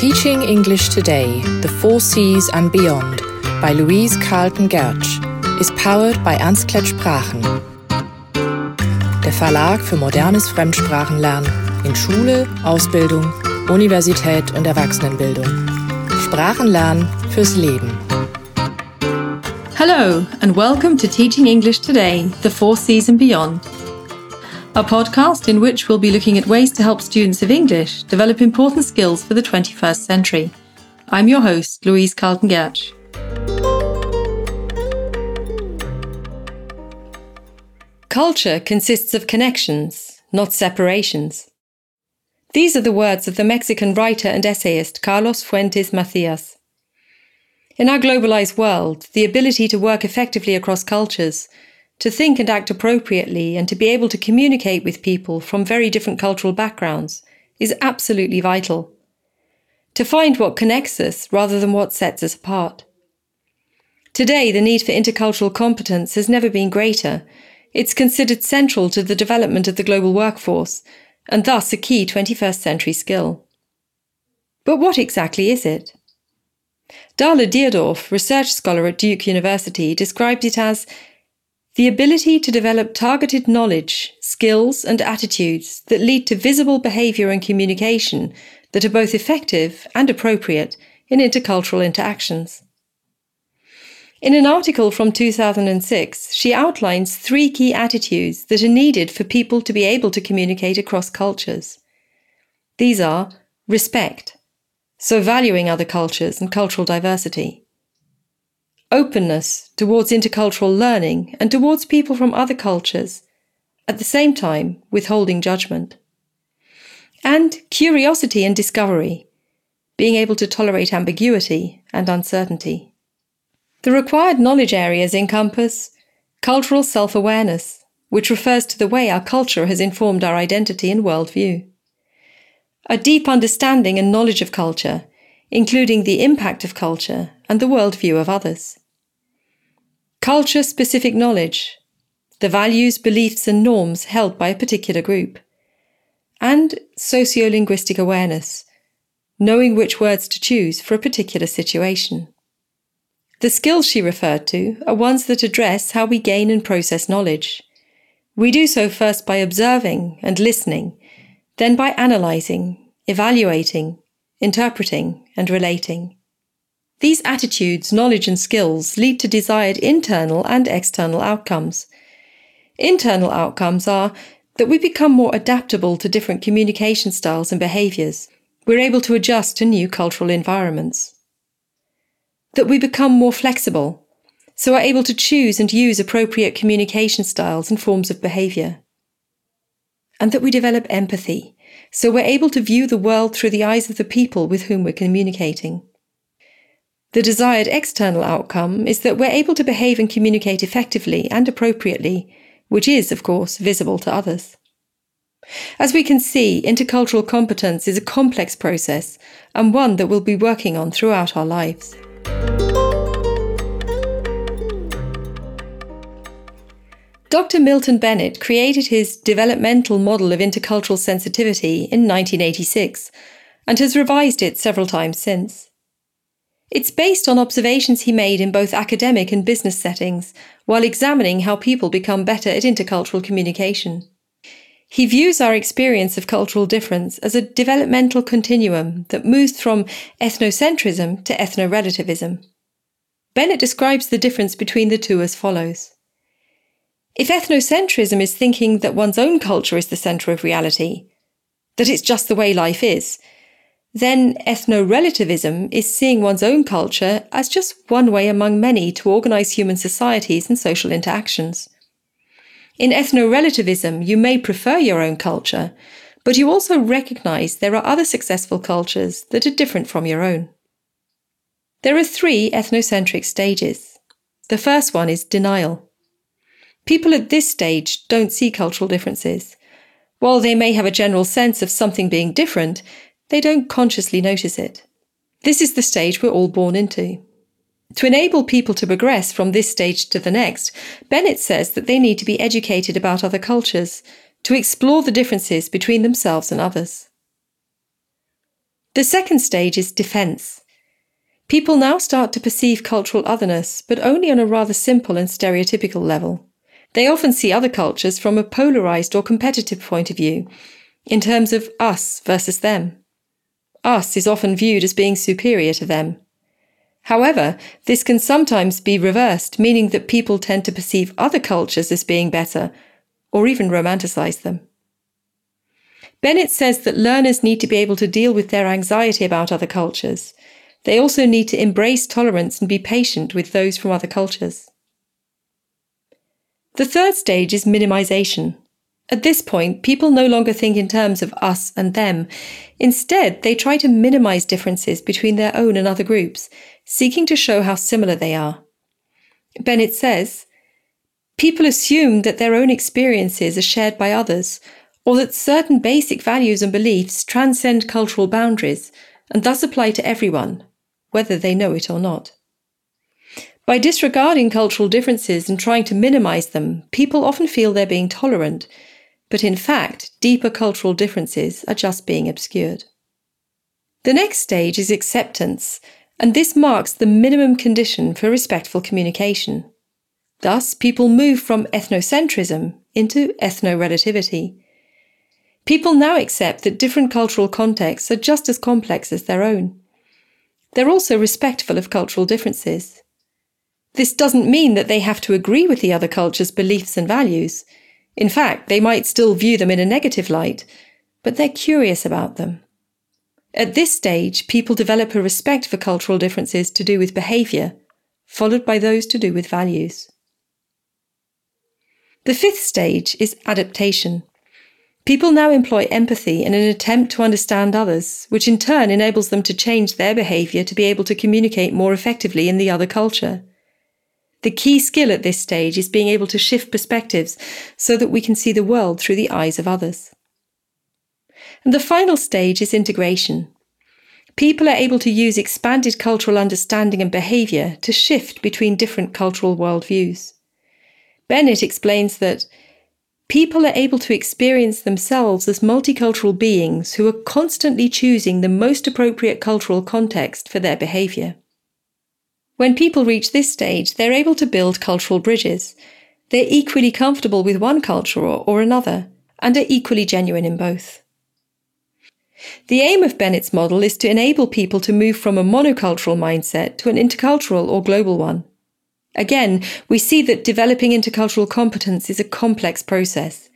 Teaching English Today, The Four Seas and Beyond by Louise Carlton Gertsch is powered by Ernstklett Sprachen. Der Verlag für modernes Fremdsprachenlernen in Schule, Ausbildung, Universität und Erwachsenenbildung. Sprachenlernen fürs Leben. Hello, and welcome to Teaching English Today, The Four Seas and Beyond a podcast in which we'll be looking at ways to help students of English develop important skills for the 21st century. I'm your host, Louise Carlton Gertsch. Culture consists of connections, not separations. These are the words of the Mexican writer and essayist Carlos Fuentes Macias. In our globalized world, the ability to work effectively across cultures to think and act appropriately and to be able to communicate with people from very different cultural backgrounds is absolutely vital. To find what connects us rather than what sets us apart. Today, the need for intercultural competence has never been greater. It's considered central to the development of the global workforce and thus a key 21st century skill. But what exactly is it? Darla Deardorff, research scholar at Duke University, described it as the ability to develop targeted knowledge, skills, and attitudes that lead to visible behavior and communication that are both effective and appropriate in intercultural interactions. In an article from 2006, she outlines three key attitudes that are needed for people to be able to communicate across cultures. These are respect, so valuing other cultures and cultural diversity, openness towards intercultural learning and towards people from other cultures, at the same time withholding judgment. And curiosity and discovery, being able to tolerate ambiguity and uncertainty. The required knowledge areas encompass cultural self awareness, which refers to the way our culture has informed our identity and worldview. A deep understanding and knowledge of culture, including the impact of culture and the worldview of others. Culture specific knowledge, the values, beliefs, and norms held by a particular group. And sociolinguistic awareness, knowing which words to choose for a particular situation. The skills she referred to are ones that address how we gain and process knowledge. We do so first by observing and listening, then by analysing, evaluating, interpreting, and relating. These attitudes, knowledge, and skills lead to desired internal and external outcomes. Internal outcomes are that we become more adaptable to different communication styles and behaviours. We're able to adjust to new cultural environments. That we become more flexible, so are able to choose and use appropriate communication styles and forms of behaviour. And that we develop empathy, so we're able to view the world through the eyes of the people with whom we're communicating. The desired external outcome is that we're able to behave and communicate effectively and appropriately, which is, of course, visible to others. As we can see, intercultural competence is a complex process and one that we'll be working on throughout our lives. Dr. Milton Bennett created his developmental model of intercultural sensitivity in 1986 and has revised it several times since. It's based on observations he made in both academic and business settings while examining how people become better at intercultural communication. He views our experience of cultural difference as a developmental continuum that moves from ethnocentrism to ethno-relativism. Bennett describes the difference between the two as follows. If ethnocentrism is thinking that one's own culture is the centre of reality, that it's just the way life is, then ethno relativism is seeing one's own culture as just one way among many to organize human societies and social interactions. In ethno relativism, you may prefer your own culture, but you also recognize there are other successful cultures that are different from your own. There are three ethnocentric stages. The first one is denial. People at this stage don't see cultural differences. While they may have a general sense of something being different, they don't consciously notice it. This is the stage we're all born into. To enable people to progress from this stage to the next, Bennett says that they need to be educated about other cultures, to explore the differences between themselves and others. The second stage is defense. People now start to perceive cultural otherness, but only on a rather simple and stereotypical level. They often see other cultures from a polarized or competitive point of view, in terms of us versus them. Us is often viewed as being superior to them. However, this can sometimes be reversed, meaning that people tend to perceive other cultures as being better, or even romanticize them. Bennett says that learners need to be able to deal with their anxiety about other cultures. They also need to embrace tolerance and be patient with those from other cultures. The third stage is minimization. At this point, people no longer think in terms of us and them. Instead, they try to minimize differences between their own and other groups, seeking to show how similar they are. Bennett says, People assume that their own experiences are shared by others, or that certain basic values and beliefs transcend cultural boundaries and thus apply to everyone, whether they know it or not. By disregarding cultural differences and trying to minimize them, people often feel they're being tolerant, but in fact, deeper cultural differences are just being obscured. The next stage is acceptance, and this marks the minimum condition for respectful communication. Thus, people move from ethnocentrism into ethno-relativity. People now accept that different cultural contexts are just as complex as their own. They're also respectful of cultural differences. This doesn't mean that they have to agree with the other culture's beliefs and values. In fact, they might still view them in a negative light, but they're curious about them. At this stage, people develop a respect for cultural differences to do with behaviour, followed by those to do with values. The fifth stage is adaptation. People now employ empathy in an attempt to understand others, which in turn enables them to change their behaviour to be able to communicate more effectively in the other culture. The key skill at this stage is being able to shift perspectives so that we can see the world through the eyes of others. And the final stage is integration. People are able to use expanded cultural understanding and behaviour to shift between different cultural worldviews. Bennett explains that people are able to experience themselves as multicultural beings who are constantly choosing the most appropriate cultural context for their behaviour. When people reach this stage, they're able to build cultural bridges. They're equally comfortable with one culture or, or another, and are equally genuine in both. The aim of Bennett's model is to enable people to move from a monocultural mindset to an intercultural or global one. Again, we see that developing intercultural competence is a complex process.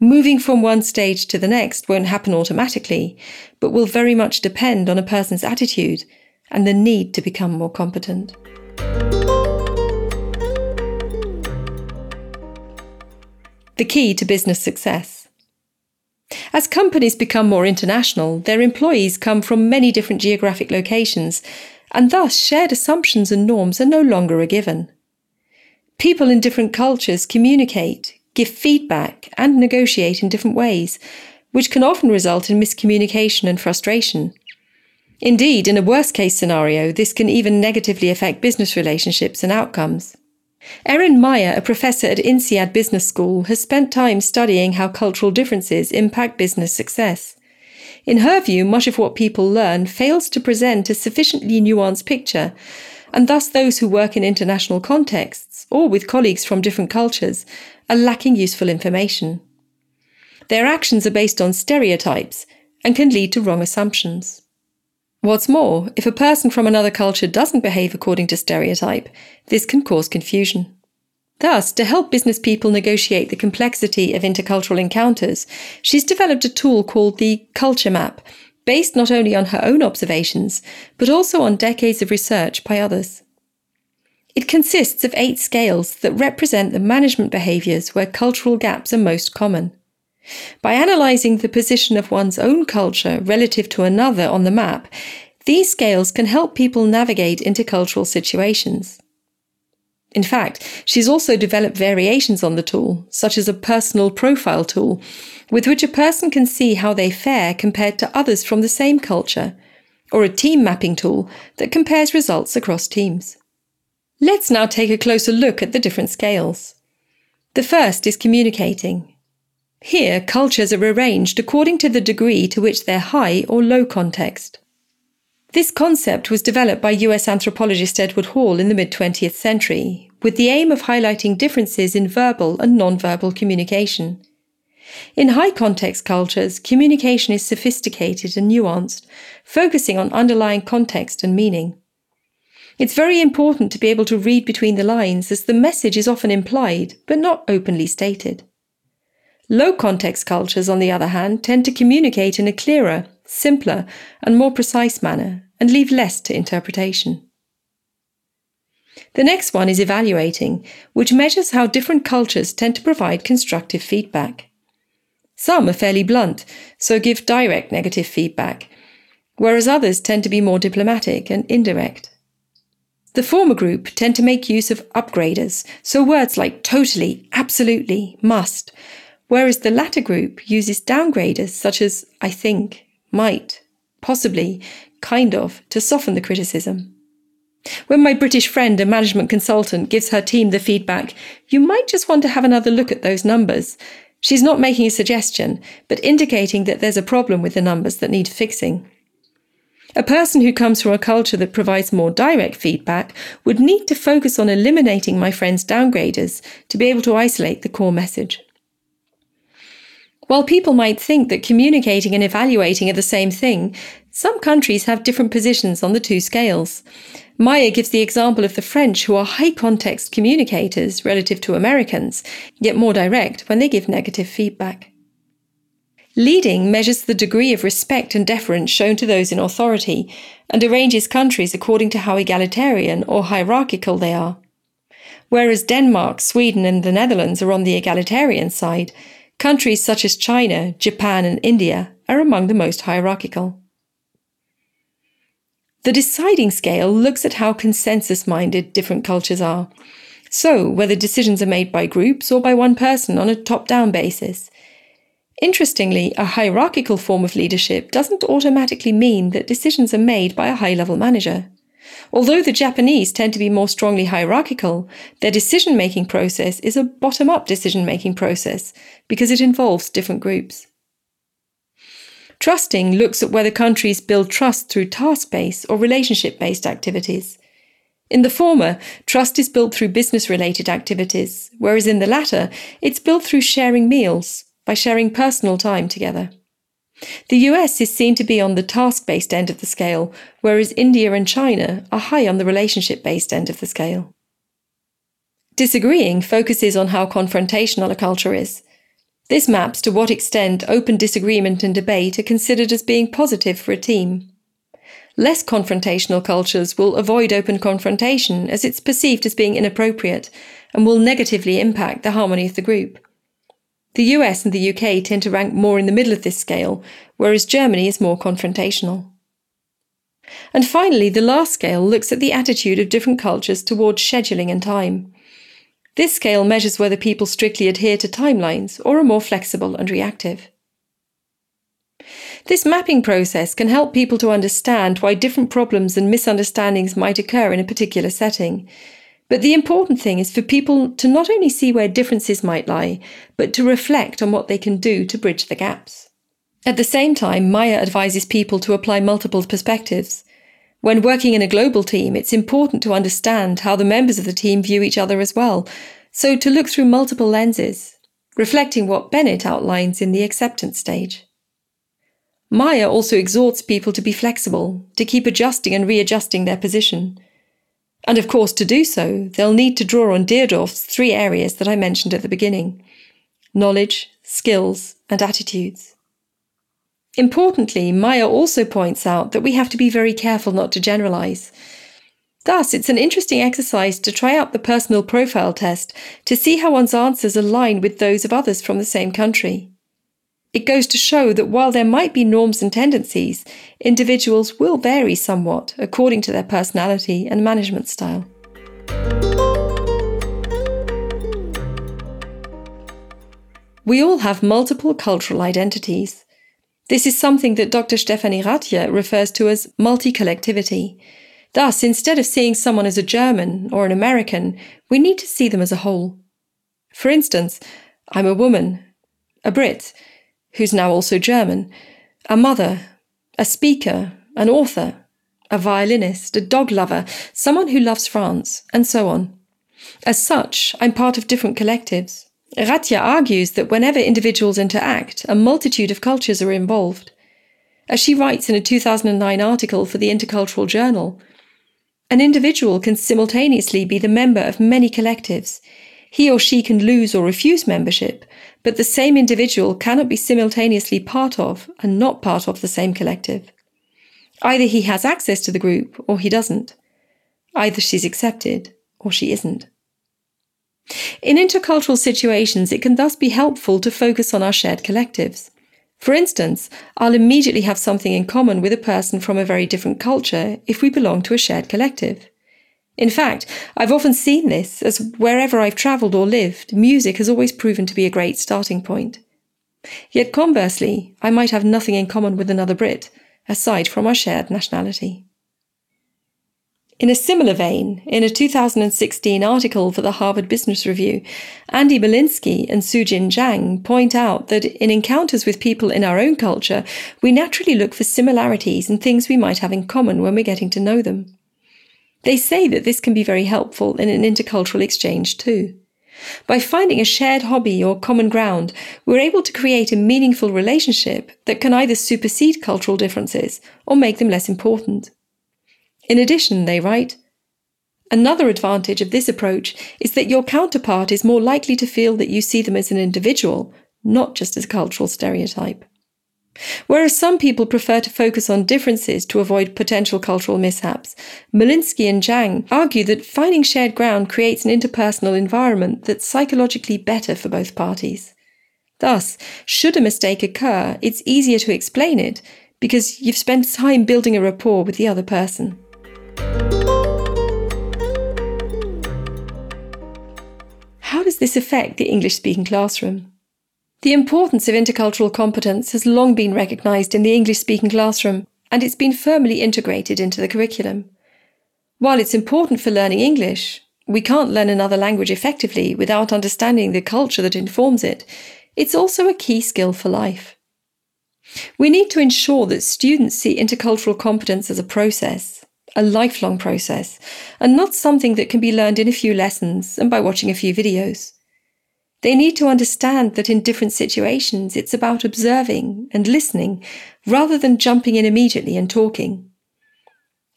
Moving from one stage to the next won't happen automatically, but will very much depend on a person's attitude and the need to become more competent. The key to business success. As companies become more international, their employees come from many different geographic locations, and thus shared assumptions and norms are no longer a given. People in different cultures communicate, give feedback, and negotiate in different ways, which can often result in miscommunication and frustration. Indeed, in a worst case scenario, this can even negatively affect business relationships and outcomes. Erin Meyer, a professor at INSEAD Business School, has spent time studying how cultural differences impact business success. In her view, much of what people learn fails to present a sufficiently nuanced picture, and thus those who work in international contexts or with colleagues from different cultures are lacking useful information. Their actions are based on stereotypes and can lead to wrong assumptions. What's more, if a person from another culture doesn't behave according to stereotype, this can cause confusion. Thus, to help business people negotiate the complexity of intercultural encounters, she's developed a tool called the Culture Map, based not only on her own observations, but also on decades of research by others. It consists of eight scales that represent the management behaviours where cultural gaps are most common. By analysing the position of one's own culture relative to another on the map, these scales can help people navigate intercultural situations. In fact, she's also developed variations on the tool, such as a personal profile tool, with which a person can see how they fare compared to others from the same culture, or a team mapping tool that compares results across teams. Let's now take a closer look at the different scales. The first is communicating, here, cultures are arranged according to the degree to which they're high or low context. This concept was developed by US anthropologist Edward Hall in the mid 20th century, with the aim of highlighting differences in verbal and non-verbal communication. In high context cultures, communication is sophisticated and nuanced, focusing on underlying context and meaning. It's very important to be able to read between the lines as the message is often implied, but not openly stated. Low context cultures, on the other hand, tend to communicate in a clearer, simpler, and more precise manner and leave less to interpretation. The next one is evaluating, which measures how different cultures tend to provide constructive feedback. Some are fairly blunt, so give direct negative feedback, whereas others tend to be more diplomatic and indirect. The former group tend to make use of upgraders, so words like totally, absolutely, must, whereas the latter group uses downgraders such as I think, might, possibly, kind of, to soften the criticism. When my British friend and management consultant gives her team the feedback, you might just want to have another look at those numbers. She's not making a suggestion, but indicating that there's a problem with the numbers that need fixing. A person who comes from a culture that provides more direct feedback would need to focus on eliminating my friend's downgraders to be able to isolate the core message. While people might think that communicating and evaluating are the same thing, some countries have different positions on the two scales. Meyer gives the example of the French, who are high context communicators relative to Americans, yet more direct when they give negative feedback. Leading measures the degree of respect and deference shown to those in authority and arranges countries according to how egalitarian or hierarchical they are. Whereas Denmark, Sweden, and the Netherlands are on the egalitarian side, countries such as China, Japan, and India are among the most hierarchical. The deciding scale looks at how consensus minded different cultures are. So, whether decisions are made by groups or by one person on a top down basis. Interestingly, a hierarchical form of leadership doesn't automatically mean that decisions are made by a high level manager. Although the Japanese tend to be more strongly hierarchical, their decision making process is a bottom up decision making process because it involves different groups. Trusting looks at whether countries build trust through task based or relationship based activities. In the former, trust is built through business related activities, whereas in the latter, it's built through sharing meals, by sharing personal time together. The US is seen to be on the task based end of the scale, whereas India and China are high on the relationship based end of the scale. Disagreeing focuses on how confrontational a culture is. This maps to what extent open disagreement and debate are considered as being positive for a team. Less confrontational cultures will avoid open confrontation as it's perceived as being inappropriate and will negatively impact the harmony of the group. The US and the UK tend to rank more in the middle of this scale, whereas Germany is more confrontational. And finally, the last scale looks at the attitude of different cultures towards scheduling and time. This scale measures whether people strictly adhere to timelines or are more flexible and reactive. This mapping process can help people to understand why different problems and misunderstandings might occur in a particular setting. But the important thing is for people to not only see where differences might lie, but to reflect on what they can do to bridge the gaps. At the same time, Meyer advises people to apply multiple perspectives. When working in a global team, it's important to understand how the members of the team view each other as well, so to look through multiple lenses, reflecting what Bennett outlines in the acceptance stage. Meyer also exhorts people to be flexible, to keep adjusting and readjusting their position. And of course, to do so, they'll need to draw on Deardorff's three areas that I mentioned at the beginning knowledge, skills, and attitudes. Importantly, Meyer also points out that we have to be very careful not to generalize. Thus, it's an interesting exercise to try out the personal profile test to see how one's answers align with those of others from the same country. It goes to show that while there might be norms and tendencies, individuals will vary somewhat according to their personality and management style. We all have multiple cultural identities. This is something that Dr. Stefanie Rathje refers to as multi-collectivity. Thus, instead of seeing someone as a German or an American, we need to see them as a whole. For instance, I'm a woman, a Brit, who's now also German, a mother, a speaker, an author, a violinist, a dog lover, someone who loves France, and so on. As such, I'm part of different collectives. Rathje argues that whenever individuals interact, a multitude of cultures are involved. As she writes in a 2009 article for the Intercultural Journal, an individual can simultaneously be the member of many collectives. He or she can lose or refuse membership, but the same individual cannot be simultaneously part of and not part of the same collective. Either he has access to the group or he doesn't. Either she's accepted or she isn't. In intercultural situations, it can thus be helpful to focus on our shared collectives. For instance, I'll immediately have something in common with a person from a very different culture if we belong to a shared collective. In fact, I've often seen this as wherever I've travelled or lived, music has always proven to be a great starting point. Yet conversely, I might have nothing in common with another Brit, aside from our shared nationality. In a similar vein, in a 2016 article for the Harvard Business Review, Andy Molinsky and Sujin Jang point out that in encounters with people in our own culture, we naturally look for similarities and things we might have in common when we're getting to know them. They say that this can be very helpful in an intercultural exchange too. By finding a shared hobby or common ground, we're able to create a meaningful relationship that can either supersede cultural differences or make them less important. In addition, they write, Another advantage of this approach is that your counterpart is more likely to feel that you see them as an individual, not just as a cultural stereotype. Whereas some people prefer to focus on differences to avoid potential cultural mishaps, Molinsky and Jang argue that finding shared ground creates an interpersonal environment that's psychologically better for both parties. Thus, should a mistake occur, it's easier to explain it because you've spent time building a rapport with the other person. How does this affect the English speaking classroom? The importance of intercultural competence has long been recognised in the English speaking classroom, and it's been firmly integrated into the curriculum. While it's important for learning English, we can't learn another language effectively without understanding the culture that informs it. It's also a key skill for life. We need to ensure that students see intercultural competence as a process, a lifelong process, and not something that can be learned in a few lessons and by watching a few videos. They need to understand that in different situations, it's about observing and listening rather than jumping in immediately and talking.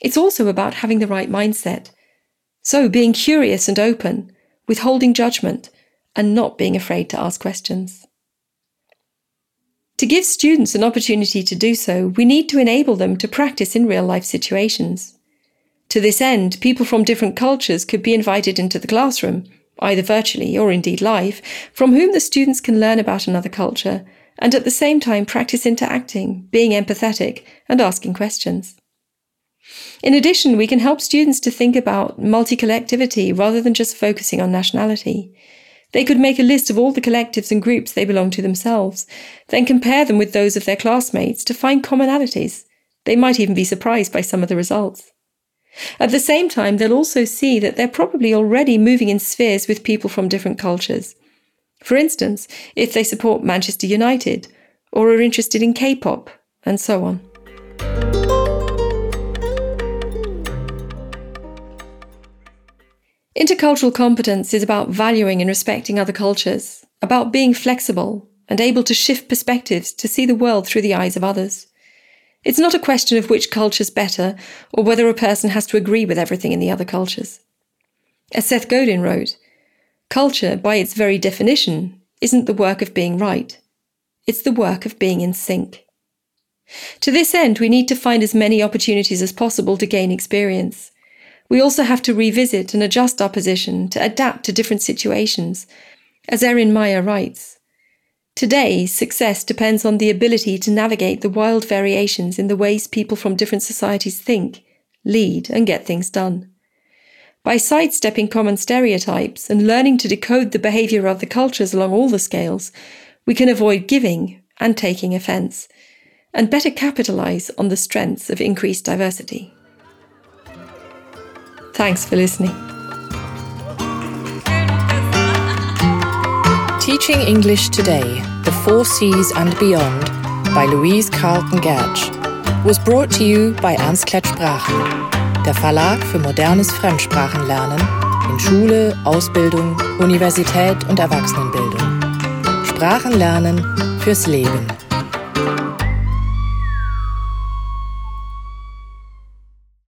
It's also about having the right mindset. So being curious and open, withholding judgment, and not being afraid to ask questions. To give students an opportunity to do so, we need to enable them to practice in real life situations. To this end, people from different cultures could be invited into the classroom, either virtually or indeed live, from whom the students can learn about another culture and at the same time practice interacting, being empathetic, and asking questions. In addition, we can help students to think about multi collectivity rather than just focusing on nationality. They could make a list of all the collectives and groups they belong to themselves, then compare them with those of their classmates to find commonalities. They might even be surprised by some of the results. At the same time, they'll also see that they're probably already moving in spheres with people from different cultures. For instance, if they support Manchester United, or are interested in K pop, and so on. Intercultural competence is about valuing and respecting other cultures, about being flexible and able to shift perspectives to see the world through the eyes of others. It's not a question of which culture's better or whether a person has to agree with everything in the other cultures. As Seth Godin wrote, culture, by its very definition, isn't the work of being right. It's the work of being in sync. To this end, we need to find as many opportunities as possible to gain experience. We also have to revisit and adjust our position to adapt to different situations. As Erin Meyer writes, Today, success depends on the ability to navigate the wild variations in the ways people from different societies think, lead, and get things done. By sidestepping common stereotypes and learning to decode the behavior of the cultures along all the scales, we can avoid giving and taking offense, and better capitalize on the strengths of increased diversity. Thanks for listening. Teaching English Today The Four Cs and Beyond by Louise Carlton Gertsch was brought to you by Ernst Klett Sprachen, der Verlag für modernes Fremdsprachenlernen in Schule, Ausbildung, Universität und Erwachsenenbildung. Sprachenlernen fürs Leben.